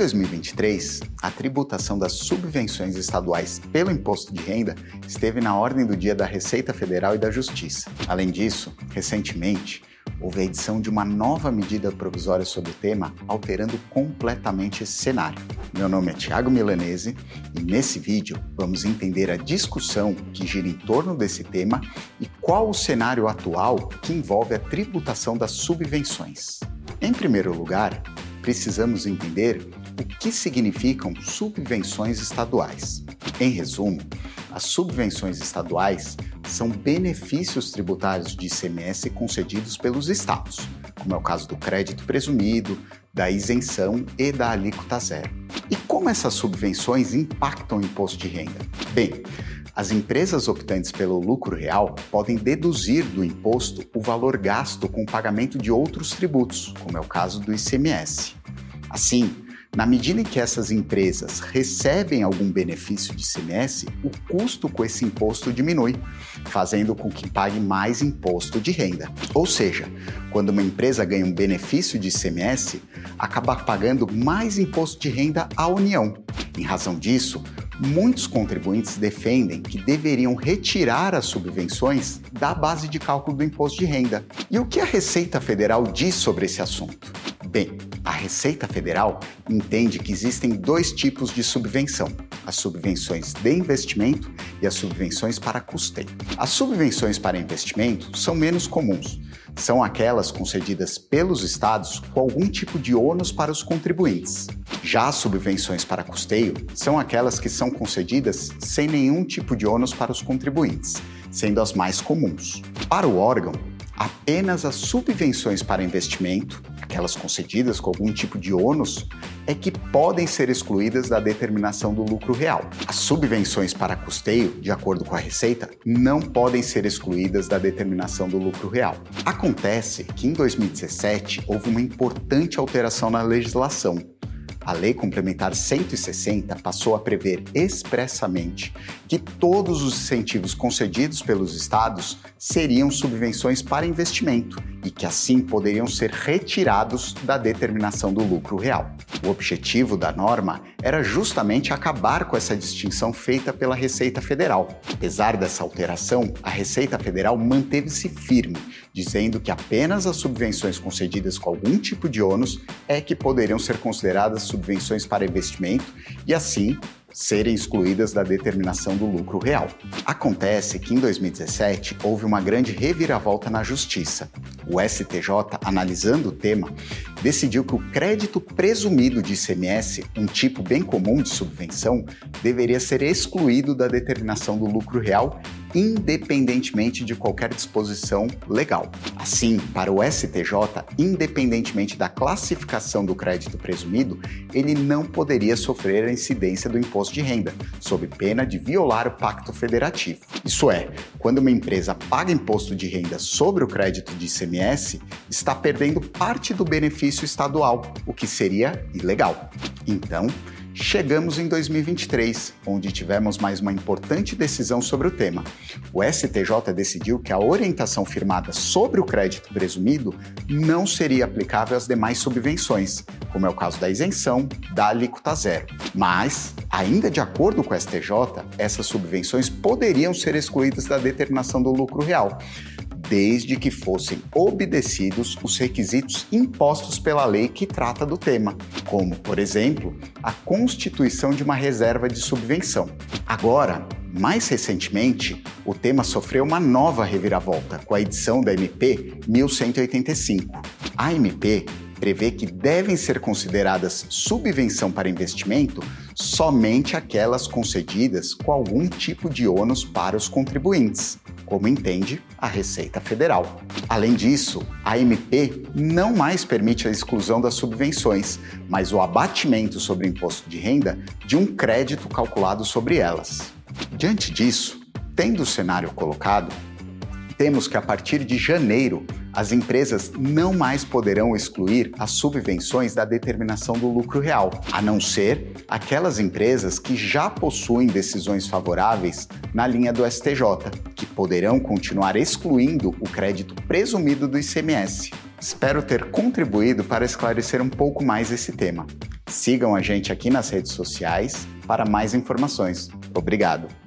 2023, a tributação das subvenções estaduais pelo imposto de renda esteve na ordem do dia da Receita Federal e da Justiça. Além disso, recentemente, houve a edição de uma nova medida provisória sobre o tema, alterando completamente esse cenário. Meu nome é Tiago Milanese e nesse vídeo vamos entender a discussão que gira em torno desse tema e qual o cenário atual que envolve a tributação das subvenções. Em primeiro lugar, precisamos entender o que significam subvenções estaduais. Em resumo, as subvenções estaduais são benefícios tributários de ICMS concedidos pelos estados, como é o caso do crédito presumido, da isenção e da alíquota zero. E como essas subvenções impactam o imposto de renda? Bem, as empresas optantes pelo lucro real podem deduzir do imposto o valor gasto com o pagamento de outros tributos, como é o caso do ICMS. Assim, na medida em que essas empresas recebem algum benefício de ICMS, o custo com esse imposto diminui, fazendo com que pague mais imposto de renda. Ou seja, quando uma empresa ganha um benefício de ICMS, acaba pagando mais imposto de renda à União. Em razão disso, muitos contribuintes defendem que deveriam retirar as subvenções da base de cálculo do imposto de renda. E o que a Receita Federal diz sobre esse assunto? Bem, a Receita Federal entende que existem dois tipos de subvenção: as subvenções de investimento e as subvenções para custeio. As subvenções para investimento são menos comuns. São aquelas concedidas pelos estados com algum tipo de ônus para os contribuintes. Já as subvenções para custeio são aquelas que são concedidas sem nenhum tipo de ônus para os contribuintes, sendo as mais comuns. Para o órgão, apenas as subvenções para investimento, aquelas concedidas com algum tipo de ônus, é que podem ser excluídas da determinação do lucro real. As subvenções para custeio, de acordo com a Receita, não podem ser excluídas da determinação do lucro real. Acontece que em 2017 houve uma importante alteração na legislação a Lei Complementar 160 passou a prever expressamente que todos os incentivos concedidos pelos estados seriam subvenções para investimento e que assim poderiam ser retirados da determinação do lucro real. O objetivo da norma era justamente acabar com essa distinção feita pela Receita Federal. Apesar dessa alteração, a Receita Federal manteve-se firme, dizendo que apenas as subvenções concedidas com algum tipo de ônus é que poderiam ser consideradas subvenções para investimento e assim serem excluídas da determinação do lucro real. Acontece que em 2017 houve uma grande reviravolta na justiça. O STJ, analisando o tema, decidiu que o crédito presumido de ICMS, um tipo bem comum de subvenção, deveria ser excluído da determinação do lucro real, independentemente de qualquer disposição legal. Assim, para o STJ, independentemente da classificação do crédito presumido, ele não poderia sofrer a incidência do imposto de renda, sob pena de violar o pacto federativo. Isso é, quando uma empresa paga imposto de renda sobre o crédito de ICMS, está perdendo parte do benefício estadual, o que seria ilegal. Então, chegamos em 2023, onde tivemos mais uma importante decisão sobre o tema. O STJ decidiu que a orientação firmada sobre o crédito presumido não seria aplicável às demais subvenções, como é o caso da isenção da alíquota zero. Mas, ainda de acordo com o STJ, essas subvenções poderiam ser excluídas da determinação do lucro real desde que fossem obedecidos os requisitos impostos pela lei que trata do tema, como, por exemplo, a constituição de uma reserva de subvenção. Agora, mais recentemente, o tema sofreu uma nova reviravolta com a edição da MP 1185. A MP prevê que devem ser consideradas subvenção para investimento somente aquelas concedidas com algum tipo de ônus para os contribuintes como entende a Receita Federal. Além disso, a MP não mais permite a exclusão das subvenções, mas o abatimento sobre o imposto de renda de um crédito calculado sobre elas. Diante disso, tendo o cenário colocado, temos que a partir de janeiro as empresas não mais poderão excluir as subvenções da determinação do lucro real, a não ser aquelas empresas que já possuem decisões favoráveis na linha do STJ, que poderão continuar excluindo o crédito presumido do ICMS. Espero ter contribuído para esclarecer um pouco mais esse tema. Sigam a gente aqui nas redes sociais para mais informações. Obrigado!